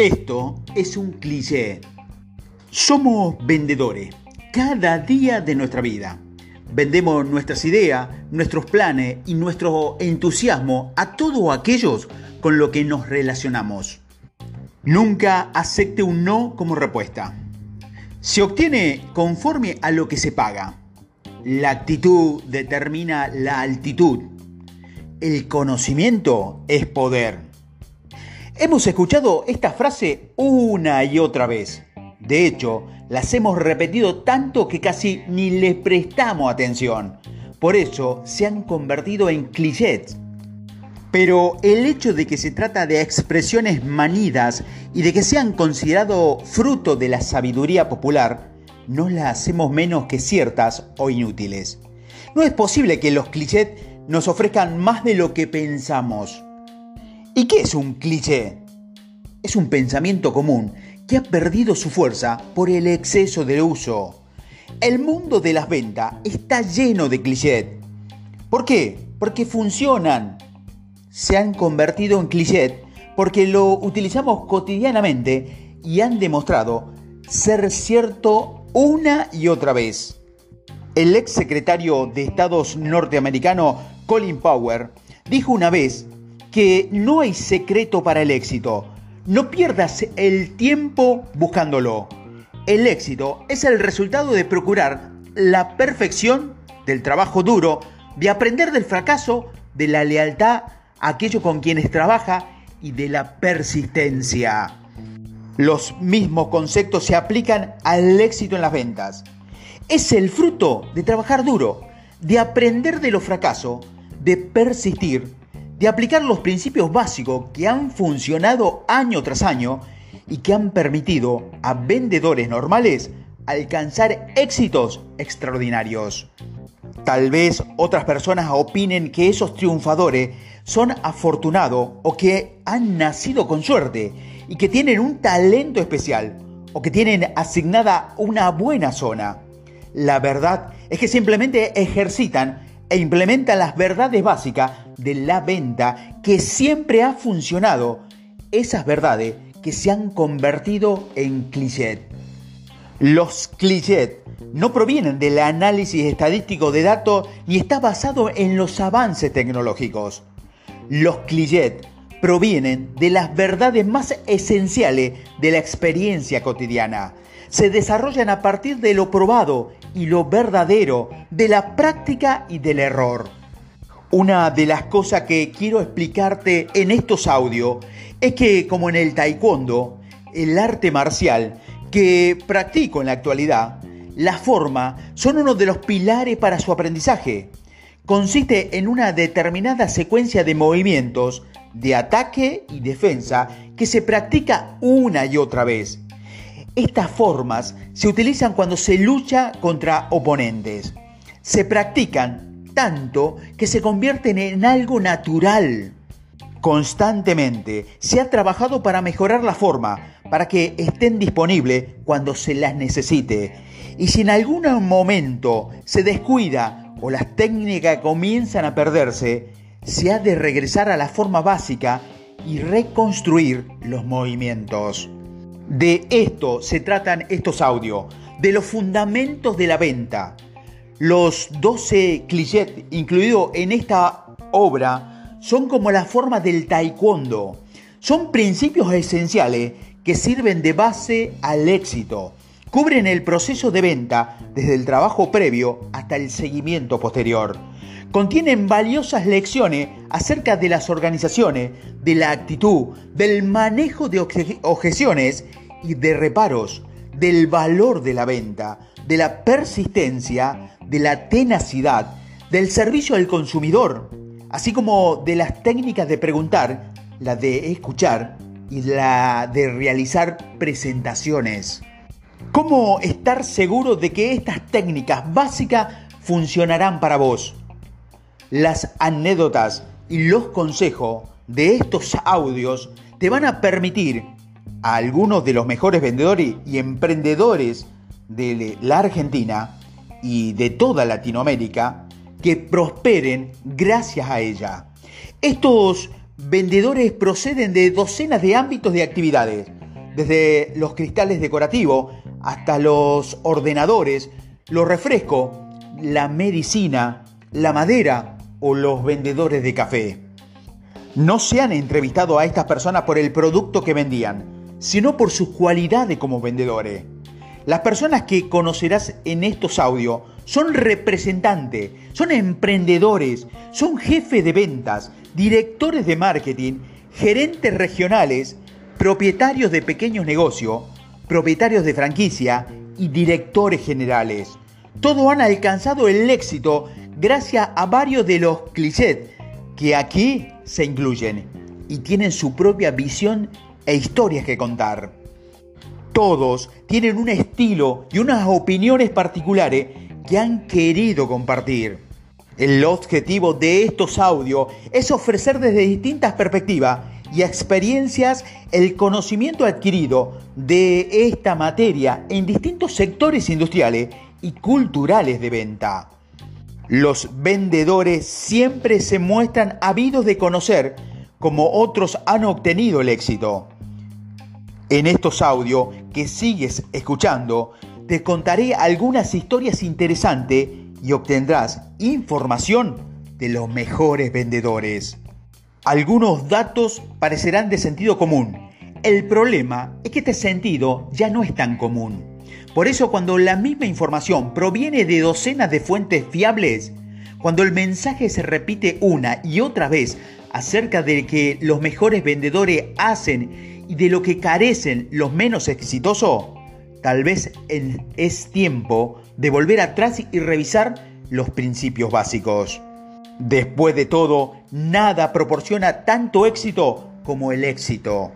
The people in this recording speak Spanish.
Esto es un cliché. Somos vendedores cada día de nuestra vida. Vendemos nuestras ideas, nuestros planes y nuestro entusiasmo a todos aquellos con los que nos relacionamos. Nunca acepte un no como respuesta. Se obtiene conforme a lo que se paga. La actitud determina la altitud. El conocimiento es poder. Hemos escuchado esta frase una y otra vez. De hecho, las hemos repetido tanto que casi ni le prestamos atención. Por eso se han convertido en clichés. Pero el hecho de que se trata de expresiones manidas y de que sean considerados fruto de la sabiduría popular, no las hacemos menos que ciertas o inútiles. No es posible que los clichés nos ofrezcan más de lo que pensamos. ¿Y qué es un cliché? Es un pensamiento común que ha perdido su fuerza por el exceso de uso. El mundo de las ventas está lleno de clichés. ¿Por qué? Porque funcionan. Se han convertido en clichés porque lo utilizamos cotidianamente y han demostrado ser cierto una y otra vez. El ex secretario de Estados norteamericano Colin Powell dijo una vez que no hay secreto para el éxito. No pierdas el tiempo buscándolo. El éxito es el resultado de procurar la perfección del trabajo duro, de aprender del fracaso, de la lealtad a aquellos con quienes trabaja y de la persistencia. Los mismos conceptos se aplican al éxito en las ventas. Es el fruto de trabajar duro, de aprender de los fracasos, de persistir de aplicar los principios básicos que han funcionado año tras año y que han permitido a vendedores normales alcanzar éxitos extraordinarios. Tal vez otras personas opinen que esos triunfadores son afortunados o que han nacido con suerte y que tienen un talento especial o que tienen asignada una buena zona. La verdad es que simplemente ejercitan e implementa las verdades básicas de la venta que siempre ha funcionado, esas verdades que se han convertido en clichés. Los clichés no provienen del análisis estadístico de datos ni está basado en los avances tecnológicos. Los clichés provienen de las verdades más esenciales de la experiencia cotidiana. Se desarrollan a partir de lo probado y lo verdadero, de la práctica y del error. Una de las cosas que quiero explicarte en estos audios es que como en el taekwondo, el arte marcial que practico en la actualidad, la forma son uno de los pilares para su aprendizaje. Consiste en una determinada secuencia de movimientos de ataque y defensa que se practica una y otra vez. Estas formas se utilizan cuando se lucha contra oponentes. Se practican tanto que se convierten en algo natural. Constantemente se ha trabajado para mejorar la forma, para que estén disponibles cuando se las necesite. Y si en algún momento se descuida o las técnicas comienzan a perderse, se ha de regresar a la forma básica y reconstruir los movimientos. De esto se tratan estos audios, de los fundamentos de la venta. Los 12 clichés incluidos en esta obra son como la forma del taekwondo. Son principios esenciales que sirven de base al éxito. Cubren el proceso de venta desde el trabajo previo hasta el seguimiento posterior contienen valiosas lecciones acerca de las organizaciones, de la actitud, del manejo de objeciones y de reparos, del valor de la venta, de la persistencia, de la tenacidad, del servicio al consumidor, así como de las técnicas de preguntar, la de escuchar y la de realizar presentaciones. ¿Cómo estar seguro de que estas técnicas básicas funcionarán para vos? Las anécdotas y los consejos de estos audios te van a permitir a algunos de los mejores vendedores y emprendedores de la Argentina y de toda Latinoamérica que prosperen gracias a ella. Estos vendedores proceden de docenas de ámbitos de actividades. desde los cristales decorativos hasta los ordenadores, los refrescos, la medicina, la madera o los vendedores de café. No se han entrevistado a estas personas por el producto que vendían, sino por sus cualidades como vendedores. Las personas que conocerás en estos audios son representantes, son emprendedores, son jefes de ventas, directores de marketing, gerentes regionales, propietarios de pequeños negocios, propietarios de franquicia y directores generales. Todos han alcanzado el éxito gracias a varios de los clichés que aquí se incluyen y tienen su propia visión e historias que contar. Todos tienen un estilo y unas opiniones particulares que han querido compartir. El objetivo de estos audios es ofrecer desde distintas perspectivas y experiencias el conocimiento adquirido de esta materia en distintos sectores industriales y culturales de venta. Los vendedores siempre se muestran habidos de conocer cómo otros han obtenido el éxito. En estos audios que sigues escuchando, te contaré algunas historias interesantes y obtendrás información de los mejores vendedores. Algunos datos parecerán de sentido común. El problema es que este sentido ya no es tan común. Por eso cuando la misma información proviene de docenas de fuentes fiables, cuando el mensaje se repite una y otra vez acerca de que los mejores vendedores hacen y de lo que carecen los menos exitosos, tal vez es tiempo de volver atrás y revisar los principios básicos. Después de todo, nada proporciona tanto éxito como el éxito.